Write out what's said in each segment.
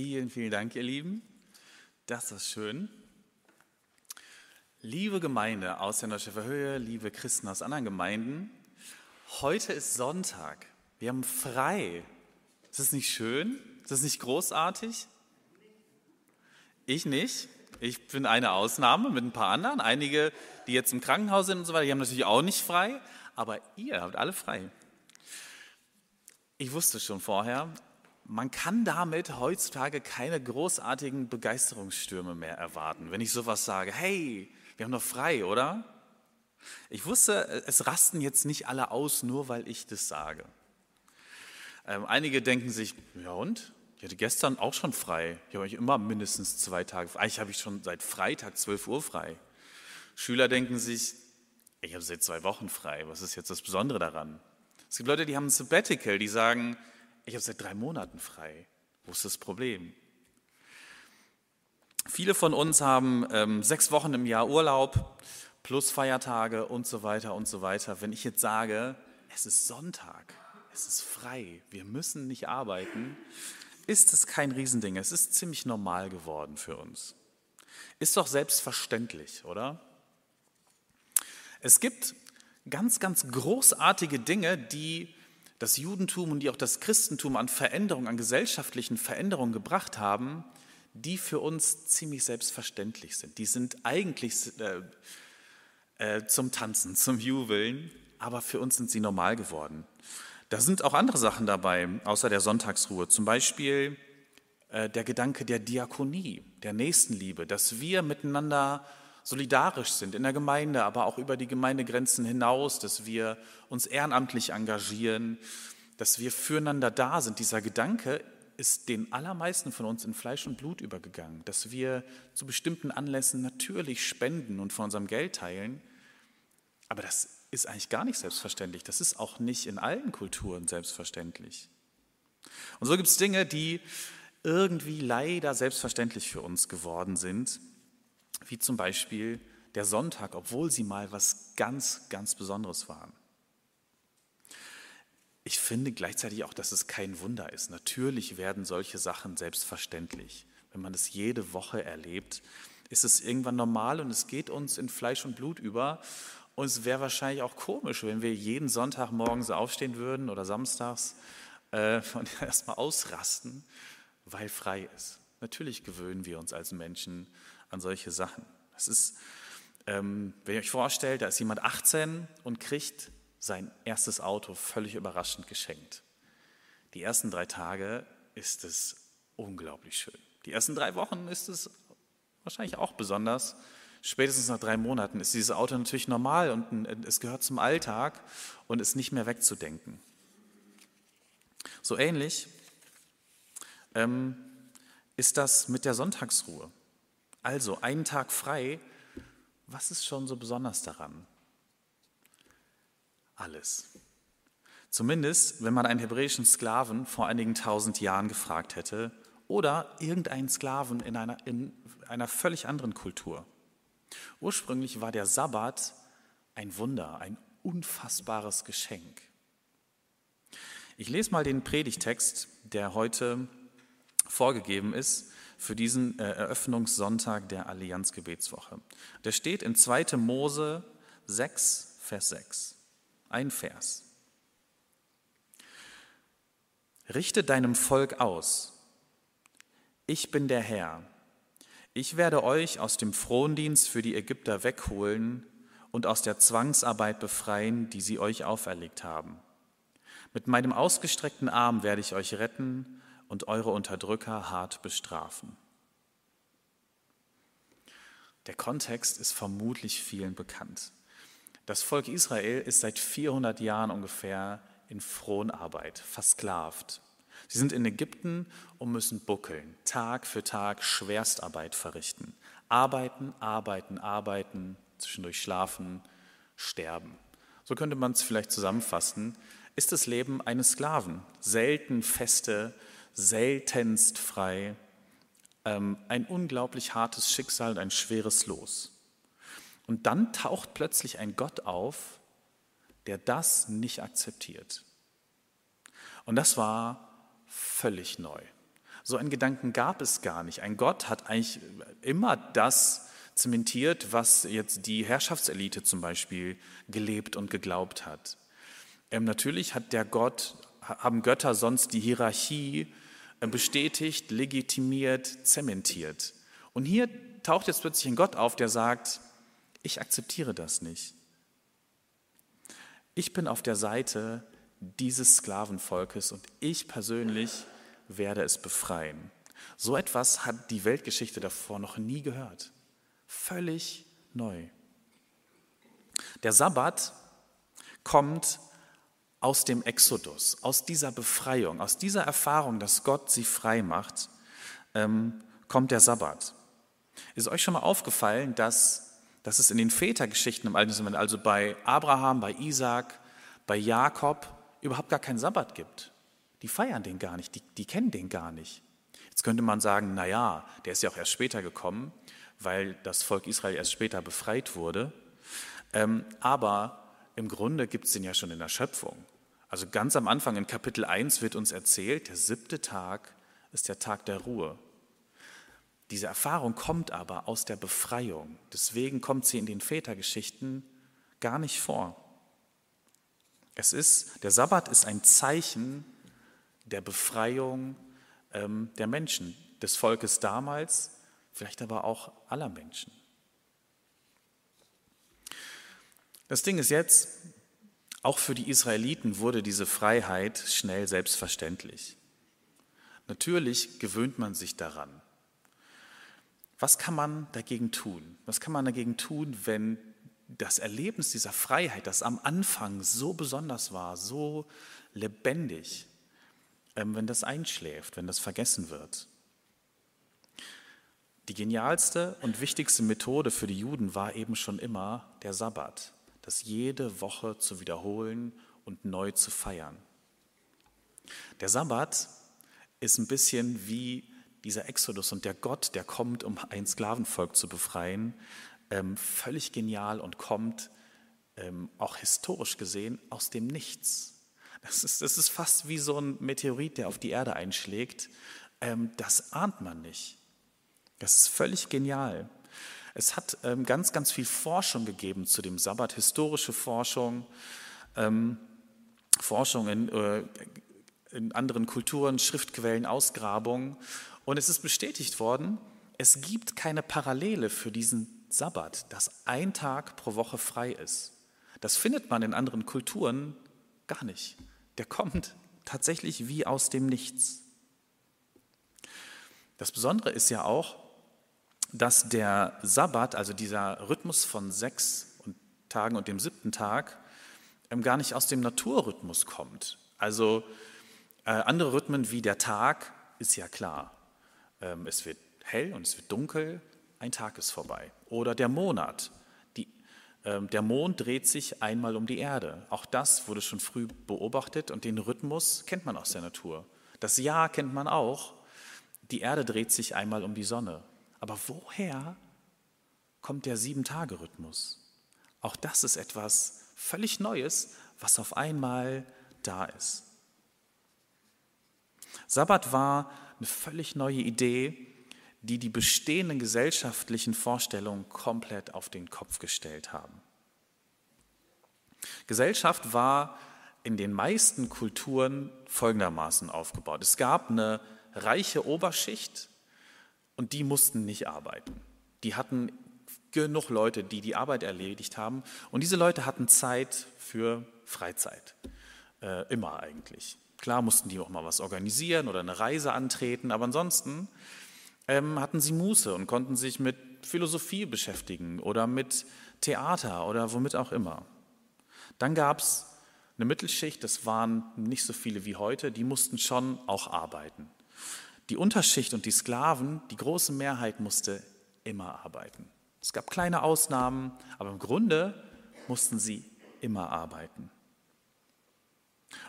Vielen, vielen Dank, ihr Lieben. Das ist schön. Liebe Gemeinde aus der Neuschäfer Höhe, liebe Christen aus anderen Gemeinden, heute ist Sonntag. Wir haben frei. Ist das nicht schön? Ist das nicht großartig? Ich nicht. Ich bin eine Ausnahme mit ein paar anderen. Einige, die jetzt im Krankenhaus sind und so weiter, die haben natürlich auch nicht frei. Aber ihr habt alle frei. Ich wusste schon vorher, man kann damit heutzutage keine großartigen Begeisterungsstürme mehr erwarten. Wenn ich sowas sage, hey, wir haben doch frei, oder? Ich wusste, es rasten jetzt nicht alle aus, nur weil ich das sage. Ähm, einige denken sich, ja und? Ich hatte gestern auch schon frei. Ich habe immer mindestens zwei Tage frei. Eigentlich habe ich schon seit Freitag 12 Uhr frei. Schüler denken sich, ich habe seit zwei Wochen frei. Was ist jetzt das Besondere daran? Es gibt Leute, die haben ein Sabbatical, die sagen, ich habe seit drei Monaten frei. Wo ist das Problem? Viele von uns haben ähm, sechs Wochen im Jahr Urlaub plus Feiertage und so weiter und so weiter. Wenn ich jetzt sage, es ist Sonntag, es ist frei, wir müssen nicht arbeiten, ist es kein Riesending. Es ist ziemlich normal geworden für uns. Ist doch selbstverständlich, oder? Es gibt ganz, ganz großartige Dinge, die das Judentum und die auch das Christentum an Veränderungen, an gesellschaftlichen Veränderungen gebracht haben, die für uns ziemlich selbstverständlich sind. Die sind eigentlich äh, äh, zum Tanzen, zum Jubeln, aber für uns sind sie normal geworden. Da sind auch andere Sachen dabei, außer der Sonntagsruhe. Zum Beispiel äh, der Gedanke der Diakonie, der Nächstenliebe, dass wir miteinander solidarisch sind in der Gemeinde, aber auch über die Gemeindegrenzen hinaus, dass wir uns ehrenamtlich engagieren, dass wir füreinander da sind. Dieser Gedanke ist den allermeisten von uns in Fleisch und Blut übergegangen, dass wir zu bestimmten Anlässen natürlich spenden und von unserem Geld teilen, aber das ist eigentlich gar nicht selbstverständlich. Das ist auch nicht in allen Kulturen selbstverständlich. Und so gibt es Dinge, die irgendwie leider selbstverständlich für uns geworden sind wie zum Beispiel der Sonntag, obwohl sie mal was ganz, ganz Besonderes waren. Ich finde gleichzeitig auch, dass es kein Wunder ist. Natürlich werden solche Sachen selbstverständlich. Wenn man das jede Woche erlebt, ist es irgendwann normal und es geht uns in Fleisch und Blut über. Und es wäre wahrscheinlich auch komisch, wenn wir jeden Sonntag morgens aufstehen würden oder samstags äh, und erstmal ausrasten, weil frei ist. Natürlich gewöhnen wir uns als Menschen an solche Sachen. Es ist, ähm, wenn ihr euch vorstellt, da ist jemand 18 und kriegt sein erstes Auto völlig überraschend geschenkt. Die ersten drei Tage ist es unglaublich schön. Die ersten drei Wochen ist es wahrscheinlich auch besonders. Spätestens nach drei Monaten ist dieses Auto natürlich normal und es gehört zum Alltag und ist nicht mehr wegzudenken. So ähnlich ähm, ist das mit der Sonntagsruhe. Also einen Tag frei, was ist schon so besonders daran? Alles. Zumindest, wenn man einen hebräischen Sklaven vor einigen tausend Jahren gefragt hätte oder irgendeinen Sklaven in einer, in einer völlig anderen Kultur. Ursprünglich war der Sabbat ein Wunder, ein unfassbares Geschenk. Ich lese mal den Predigtext, der heute vorgegeben ist für diesen äh, Eröffnungssonntag der Allianzgebetswoche. Der steht in 2. Mose 6, Vers 6. Ein Vers. Richte deinem Volk aus. Ich bin der Herr. Ich werde euch aus dem Frondienst für die Ägypter wegholen und aus der Zwangsarbeit befreien, die sie euch auferlegt haben. Mit meinem ausgestreckten Arm werde ich euch retten und eure Unterdrücker hart bestrafen. Der Kontext ist vermutlich vielen bekannt. Das Volk Israel ist seit 400 Jahren ungefähr in Fronarbeit, versklavt. Sie sind in Ägypten und müssen buckeln, Tag für Tag Schwerstarbeit verrichten. Arbeiten, arbeiten, arbeiten, zwischendurch schlafen, sterben. So könnte man es vielleicht zusammenfassen. Ist das Leben eines Sklaven. Selten feste seltenst frei, ähm, ein unglaublich hartes Schicksal und ein schweres Los. Und dann taucht plötzlich ein Gott auf, der das nicht akzeptiert. Und das war völlig neu. So einen Gedanken gab es gar nicht. Ein Gott hat eigentlich immer das zementiert, was jetzt die Herrschaftselite zum Beispiel gelebt und geglaubt hat. Ähm, natürlich hat der Gott, haben Götter sonst die Hierarchie bestätigt, legitimiert, zementiert. Und hier taucht jetzt plötzlich ein Gott auf, der sagt, ich akzeptiere das nicht. Ich bin auf der Seite dieses Sklavenvolkes und ich persönlich werde es befreien. So etwas hat die Weltgeschichte davor noch nie gehört. Völlig neu. Der Sabbat kommt aus dem Exodus, aus dieser Befreiung, aus dieser Erfahrung, dass Gott sie frei macht, ähm, kommt der Sabbat. Ist euch schon mal aufgefallen, dass, dass es in den Vätergeschichten im Alten Testament, also bei Abraham, bei Isaac, bei Jakob, überhaupt gar keinen Sabbat gibt? Die feiern den gar nicht, die, die kennen den gar nicht. Jetzt könnte man sagen, na ja, der ist ja auch erst später gekommen, weil das Volk Israel erst später befreit wurde. Ähm, aber im Grunde gibt es den ja schon in der Schöpfung. Also ganz am Anfang in Kapitel 1 wird uns erzählt, der siebte Tag ist der Tag der Ruhe. Diese Erfahrung kommt aber aus der Befreiung. Deswegen kommt sie in den Vätergeschichten gar nicht vor. Es ist, der Sabbat ist ein Zeichen der Befreiung ähm, der Menschen, des Volkes damals, vielleicht aber auch aller Menschen. Das Ding ist jetzt, auch für die Israeliten wurde diese Freiheit schnell selbstverständlich. Natürlich gewöhnt man sich daran. Was kann man dagegen tun? Was kann man dagegen tun, wenn das Erlebnis dieser Freiheit, das am Anfang so besonders war, so lebendig, ähm, wenn das einschläft, wenn das vergessen wird. Die genialste und wichtigste Methode für die Juden war eben schon immer der Sabbat, das jede Woche zu wiederholen und neu zu feiern. Der Sabbat ist ein bisschen wie dieser Exodus und der Gott, der kommt, um ein Sklavenvolk zu befreien, ähm, völlig genial und kommt ähm, auch historisch gesehen aus dem Nichts. Das ist, das ist fast wie so ein Meteorit, der auf die Erde einschlägt. Ähm, das ahnt man nicht. Das ist völlig genial. Es hat ähm, ganz, ganz viel Forschung gegeben zu dem Sabbat, historische Forschung, ähm, Forschung in, äh, in anderen Kulturen, Schriftquellen, Ausgrabungen. Und es ist bestätigt worden, es gibt keine Parallele für diesen Sabbat, dass ein Tag pro Woche frei ist. Das findet man in anderen Kulturen gar nicht der kommt tatsächlich wie aus dem Nichts. Das Besondere ist ja auch, dass der Sabbat, also dieser Rhythmus von sechs Tagen und dem siebten Tag, ähm, gar nicht aus dem Naturrhythmus kommt. Also äh, andere Rhythmen wie der Tag ist ja klar. Ähm, es wird hell und es wird dunkel, ein Tag ist vorbei. Oder der Monat. Ähm, der Mond dreht sich einmal um die Erde. Auch das wurde schon früh beobachtet und den Rhythmus kennt man aus der Natur. Das Jahr kennt man auch. Die Erde dreht sich einmal um die Sonne. Aber woher kommt der Sieben-Tage-Rhythmus? Auch das ist etwas völlig Neues, was auf einmal da ist. Sabbat war eine völlig neue Idee, die die bestehenden gesellschaftlichen Vorstellungen komplett auf den Kopf gestellt haben. Gesellschaft war in den meisten Kulturen folgendermaßen aufgebaut. Es gab eine reiche Oberschicht und die mussten nicht arbeiten. Die hatten genug Leute, die die Arbeit erledigt haben und diese Leute hatten Zeit für Freizeit. Äh, immer eigentlich. Klar mussten die auch mal was organisieren oder eine Reise antreten, aber ansonsten ähm, hatten sie Muße und konnten sich mit Philosophie beschäftigen oder mit Theater oder womit auch immer. Dann gab es eine Mittelschicht, das waren nicht so viele wie heute, die mussten schon auch arbeiten. Die Unterschicht und die Sklaven, die große Mehrheit musste immer arbeiten. Es gab kleine Ausnahmen, aber im Grunde mussten sie immer arbeiten.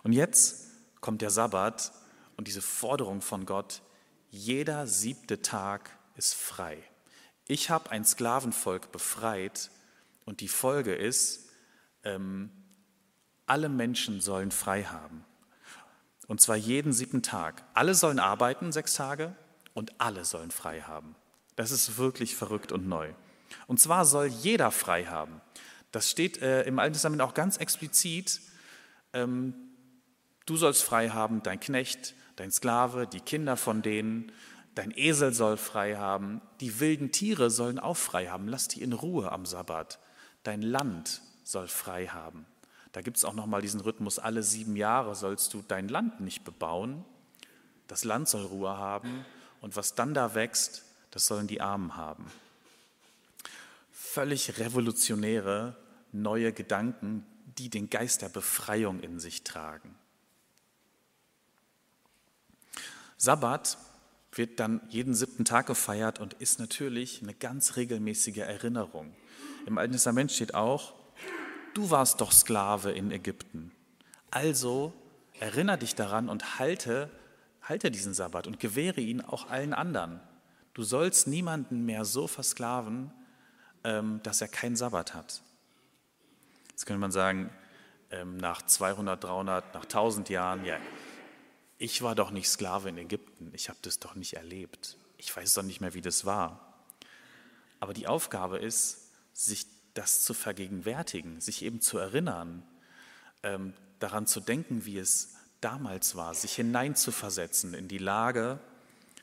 Und jetzt kommt der Sabbat und diese Forderung von Gott, jeder siebte Tag ist frei. Ich habe ein Sklavenvolk befreit und die Folge ist, ähm, alle Menschen sollen frei haben. Und zwar jeden siebten Tag. Alle sollen arbeiten, sechs Tage, und alle sollen frei haben. Das ist wirklich verrückt und neu. Und zwar soll jeder frei haben. Das steht äh, im Alten Testament auch ganz explizit. Ähm, du sollst frei haben, dein Knecht, dein Sklave, die Kinder von denen, dein Esel soll frei haben, die wilden Tiere sollen auch frei haben, lass die in Ruhe am Sabbat. Dein Land soll frei haben. Da gibt es auch nochmal diesen Rhythmus, alle sieben Jahre sollst du dein Land nicht bebauen. Das Land soll Ruhe haben und was dann da wächst, das sollen die Armen haben. Völlig revolutionäre neue Gedanken, die den Geist der Befreiung in sich tragen. Sabbat wird dann jeden siebten Tag gefeiert und ist natürlich eine ganz regelmäßige Erinnerung. Im Alten Testament steht auch, du warst doch Sklave in Ägypten. Also erinnere dich daran und halte, halte diesen Sabbat und gewähre ihn auch allen anderen. Du sollst niemanden mehr so versklaven, ähm, dass er keinen Sabbat hat. Jetzt könnte man sagen, ähm, nach 200, 300, nach 1000 Jahren, ja, ich war doch nicht Sklave in Ägypten, ich habe das doch nicht erlebt, ich weiß doch nicht mehr, wie das war. Aber die Aufgabe ist, sich das zu vergegenwärtigen, sich eben zu erinnern, ähm, daran zu denken, wie es damals war, sich hineinzuversetzen in die Lage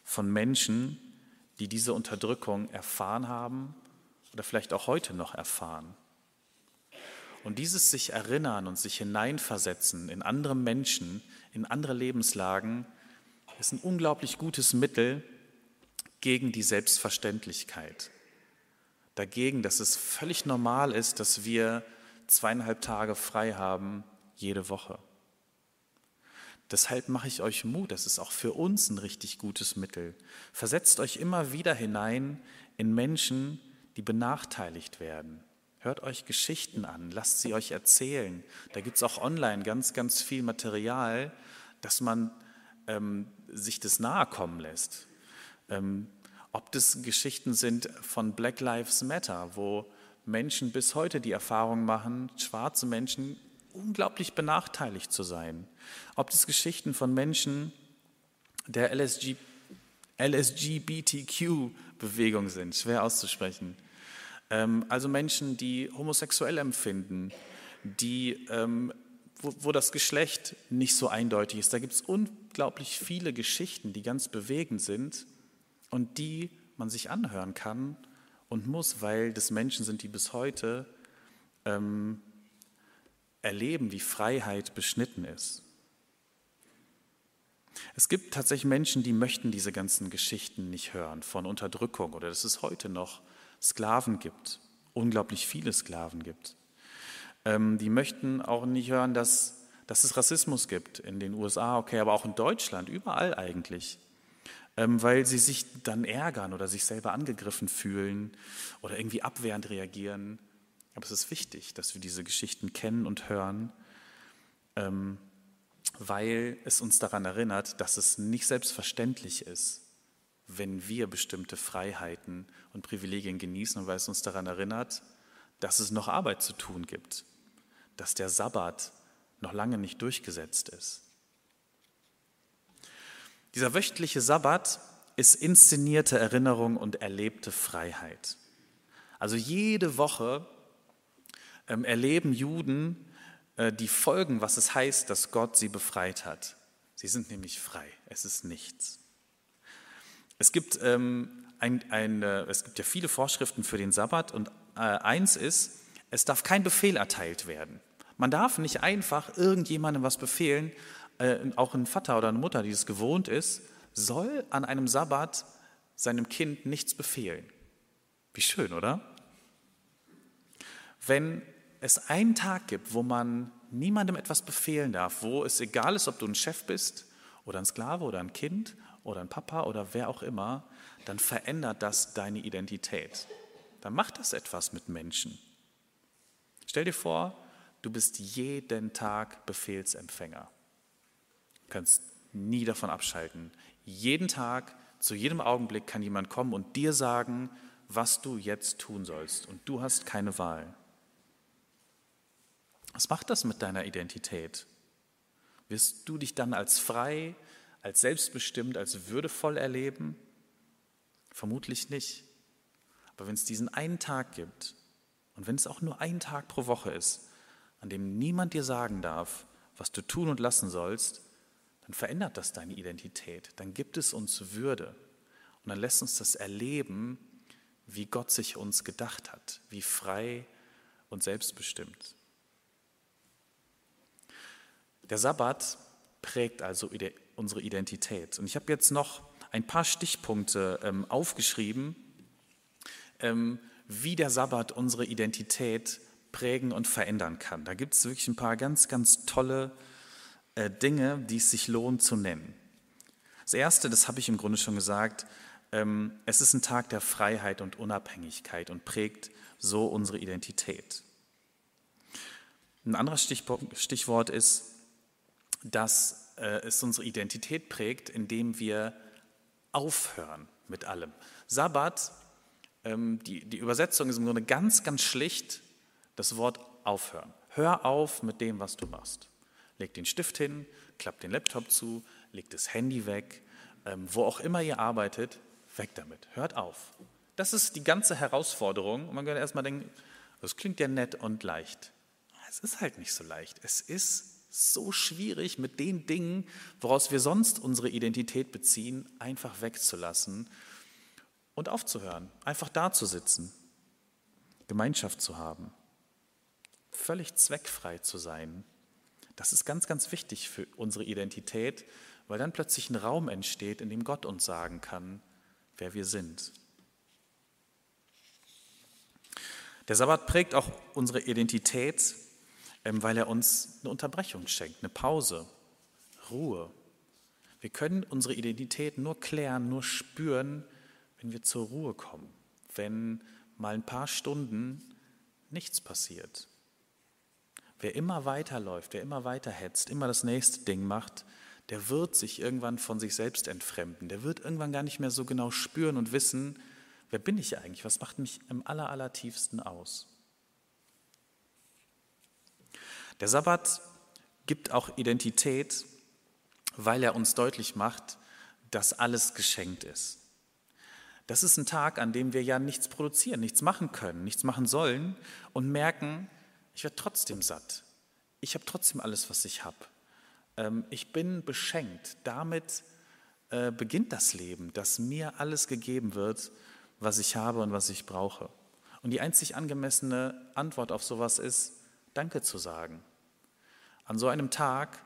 von Menschen, die diese Unterdrückung erfahren haben oder vielleicht auch heute noch erfahren. Und dieses sich erinnern und sich hineinversetzen in andere Menschen, in andere Lebenslagen, ist ein unglaublich gutes Mittel gegen die Selbstverständlichkeit. Dagegen, dass es völlig normal ist, dass wir zweieinhalb Tage frei haben jede Woche. Deshalb mache ich euch Mut, das ist auch für uns ein richtig gutes Mittel. Versetzt euch immer wieder hinein in Menschen, die benachteiligt werden, Hört euch Geschichten an, lasst sie euch erzählen. Da gibt es auch online ganz, ganz viel Material, dass man ähm, sich das nahe kommen lässt. Ähm, ob das Geschichten sind von Black Lives Matter, wo Menschen bis heute die Erfahrung machen, schwarze Menschen unglaublich benachteiligt zu sein. Ob das Geschichten von Menschen der LSG, LSGBTQ-Bewegung sind, schwer auszusprechen. Ähm, also Menschen, die homosexuell empfinden, die, ähm, wo, wo das Geschlecht nicht so eindeutig ist. Da gibt es unglaublich viele Geschichten, die ganz bewegend sind und die man sich anhören kann und muss, weil das Menschen sind, die bis heute ähm, erleben, wie Freiheit beschnitten ist. Es gibt tatsächlich Menschen, die möchten diese ganzen Geschichten nicht hören von Unterdrückung oder das ist heute noch Sklaven gibt, unglaublich viele Sklaven gibt. Ähm, die möchten auch nicht hören, dass, dass es Rassismus gibt in den USA, okay, aber auch in Deutschland, überall eigentlich. Ähm, weil sie sich dann ärgern oder sich selber angegriffen fühlen oder irgendwie abwehrend reagieren. Aber es ist wichtig, dass wir diese Geschichten kennen und hören, ähm, weil es uns daran erinnert, dass es nicht selbstverständlich ist, wenn wir bestimmte Freiheiten und Privilegien genießen und weil es uns daran erinnert, dass es noch Arbeit zu tun gibt, dass der Sabbat noch lange nicht durchgesetzt ist. Dieser wöchentliche Sabbat ist inszenierte Erinnerung und erlebte Freiheit. Also jede Woche ähm, erleben Juden äh, die Folgen, was es heißt, dass Gott sie befreit hat. Sie sind nämlich frei, es ist nichts. Es gibt, ähm, ein, ein, äh, es gibt ja viele Vorschriften für den Sabbat und äh, eins ist, es darf kein Befehl erteilt werden. Man darf nicht einfach irgendjemandem was befehlen, äh, auch ein Vater oder eine Mutter, die es gewohnt ist, soll an einem Sabbat seinem Kind nichts befehlen. Wie schön, oder? Wenn es einen Tag gibt, wo man niemandem etwas befehlen darf, wo es egal ist, ob du ein Chef bist oder ein Sklave oder ein Kind oder ein Papa oder wer auch immer, dann verändert das deine Identität. Dann macht das etwas mit Menschen. Stell dir vor, du bist jeden Tag Befehlsempfänger. Du kannst nie davon abschalten. Jeden Tag, zu jedem Augenblick kann jemand kommen und dir sagen, was du jetzt tun sollst. Und du hast keine Wahl. Was macht das mit deiner Identität? Wirst du dich dann als frei, als selbstbestimmt, als würdevoll erleben? Vermutlich nicht. Aber wenn es diesen einen Tag gibt und wenn es auch nur ein Tag pro Woche ist, an dem niemand dir sagen darf, was du tun und lassen sollst, dann verändert das deine Identität. Dann gibt es uns Würde. Und dann lässt uns das erleben, wie Gott sich uns gedacht hat, wie frei und selbstbestimmt. Der Sabbat prägt also unsere Identität. Und ich habe jetzt noch ein paar Stichpunkte ähm, aufgeschrieben, ähm, wie der Sabbat unsere Identität prägen und verändern kann. Da gibt es wirklich ein paar ganz, ganz tolle Dinge, die es sich lohnt zu nennen. Das Erste, das habe ich im Grunde schon gesagt, ähm, es ist ein Tag der Freiheit und Unabhängigkeit und prägt so unsere Identität. Ein anderes Stichwort ist, dass äh, es unsere Identität prägt, indem wir aufhören mit allem. Sabbat, ähm, die, die Übersetzung ist im Grunde ganz, ganz schlicht das Wort aufhören. Hör auf mit dem, was du machst. Leg den Stift hin, klappt den Laptop zu, legt das Handy weg, ähm, wo auch immer ihr arbeitet, weg damit. Hört auf. Das ist die ganze Herausforderung. Und man könnte erstmal denken, das klingt ja nett und leicht. Es ist halt nicht so leicht. Es ist so schwierig, mit den Dingen, woraus wir sonst unsere Identität beziehen, einfach wegzulassen und aufzuhören, einfach da zu sitzen, Gemeinschaft zu haben, völlig zweckfrei zu sein. Das ist ganz, ganz wichtig für unsere Identität, weil dann plötzlich ein Raum entsteht, in dem Gott uns sagen kann, wer wir sind. Der Sabbat prägt auch unsere Identität, ähm, weil er uns eine Unterbrechung schenkt, eine Pause, Ruhe. Wir können unsere Identität nur klären, nur spüren, wenn wir zur Ruhe kommen, wenn mal ein paar Stunden nichts passiert. Wer immer weiterläuft, wer immer weiterhetzt, immer das nächste Ding macht, der wird sich irgendwann von sich selbst entfremden. Der wird irgendwann gar nicht mehr so genau spüren und wissen, wer bin ich eigentlich, was macht mich im aller, allertiefsten aus. Der Sabbat gibt auch Identität, weil er uns deutlich macht, dass alles geschenkt ist. Das ist ein Tag, an dem wir ja nichts produzieren, nichts machen können, nichts machen sollen und merken, ich werde trotzdem satt. Ich habe trotzdem alles, was ich habe. Ähm, ich bin beschenkt. Damit äh, beginnt das Leben, dass mir alles gegeben wird, was ich habe und was ich brauche. Und die einzig angemessene Antwort auf sowas ist, Danke zu sagen. An so einem Tag,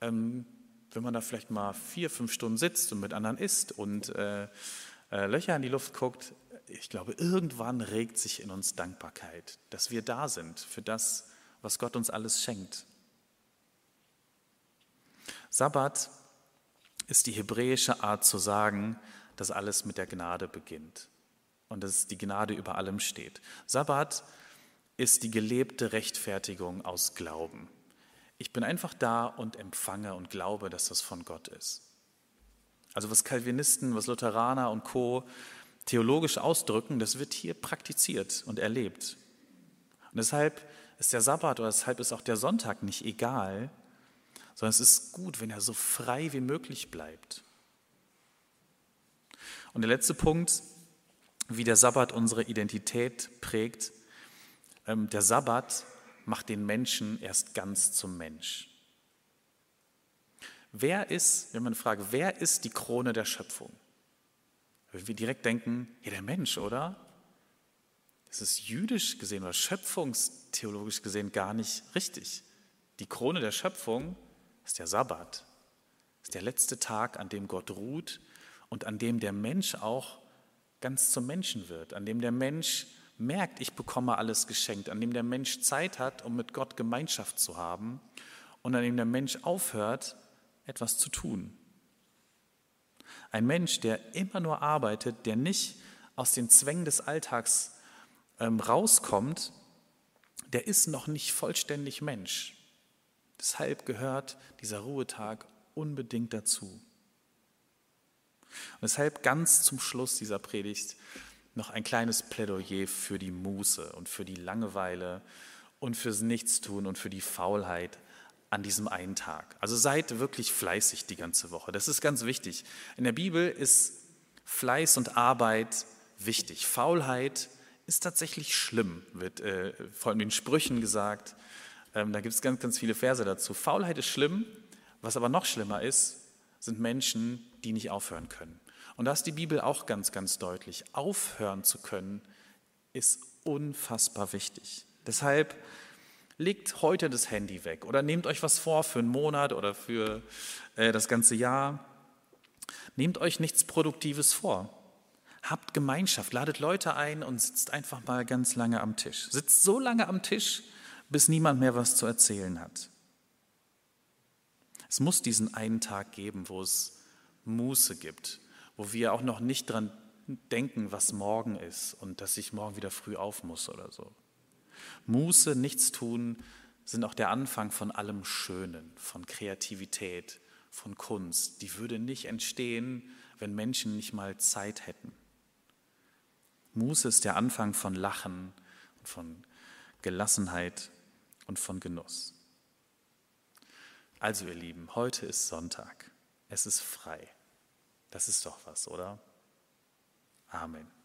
ähm, wenn man da vielleicht mal vier, fünf Stunden sitzt und mit anderen isst und äh, äh, Löcher in die Luft guckt, ich glaube, irgendwann regt sich in uns Dankbarkeit, dass wir da sind für das, was Gott uns alles schenkt. Sabbat ist die hebräische Art zu sagen, dass alles mit der Gnade beginnt und dass die Gnade über allem steht. Sabbat ist die gelebte Rechtfertigung aus Glauben. Ich bin einfach da und empfange und glaube, dass das von Gott ist. Also was Calvinisten, was Lutheraner und Co theologisch ausdrücken, das wird hier praktiziert und erlebt. Und deshalb ist der Sabbat oder deshalb ist auch der Sonntag nicht egal, sondern es ist gut, wenn er so frei wie möglich bleibt. Und der letzte Punkt, wie der Sabbat unsere Identität prägt. Ähm, der Sabbat macht den Menschen erst ganz zum Mensch. Wer ist, wenn man fragt, wer ist die Krone der Schöpfung? Wenn wir direkt denken, ja, der Mensch, oder? Das ist jüdisch gesehen oder schöpfungstheologisch gesehen gar nicht richtig. Die Krone der Schöpfung ist der Sabbat. Ist der letzte Tag, an dem Gott ruht und an dem der Mensch auch ganz zum Menschen wird, an dem der Mensch merkt, ich bekomme alles geschenkt, an dem der Mensch Zeit hat, um mit Gott Gemeinschaft zu haben und an dem der Mensch aufhört, etwas zu tun. Ein Mensch, der immer nur arbeitet, der nicht aus den Zwängen des Alltags ähm, rauskommt, der ist noch nicht vollständig Mensch. Deshalb gehört dieser Ruhetag unbedingt dazu. Und deshalb ganz zum Schluss dieser Predigt noch ein kleines Plädoyer für die Muße und für die Langeweile und fürs Nichtstun und für die Faulheit. An diesem einen Tag. Also seid wirklich fleißig die ganze Woche. Das ist ganz wichtig. In der Bibel ist Fleiß und Arbeit wichtig. Faulheit ist tatsächlich schlimm, wird äh, vor allem in den Sprüchen gesagt. Ähm, da gibt es ganz, ganz viele Verse dazu. Faulheit ist schlimm. Was aber noch schlimmer ist, sind Menschen, die nicht aufhören können. Und da ist die Bibel auch ganz, ganz deutlich. Aufhören zu können ist unfassbar wichtig. Deshalb legt heute das Handy weg oder nehmt euch was vor für einen Monat oder für äh, das ganze Jahr. Nehmt euch nichts Produktives vor. Habt Gemeinschaft, ladet Leute ein und sitzt einfach mal ganz lange am Tisch. Sitzt so lange am Tisch, bis niemand mehr was zu erzählen hat. Es muss diesen einen Tag geben, wo es Muße gibt, wo wir auch noch nicht dran denken, was morgen ist und dass ich morgen wieder früh auf muss oder so. Muße, nichts tun, sind auch der Anfang von allem Schönen, von Kreativität, von Kunst. Die würde nicht entstehen, wenn Menschen nicht mal Zeit hätten. Muße ist der Anfang von Lachen, von Gelassenheit und von Genuss. Also ihr Lieben, heute ist Sonntag. Es ist frei. Das ist doch was, oder? Amen.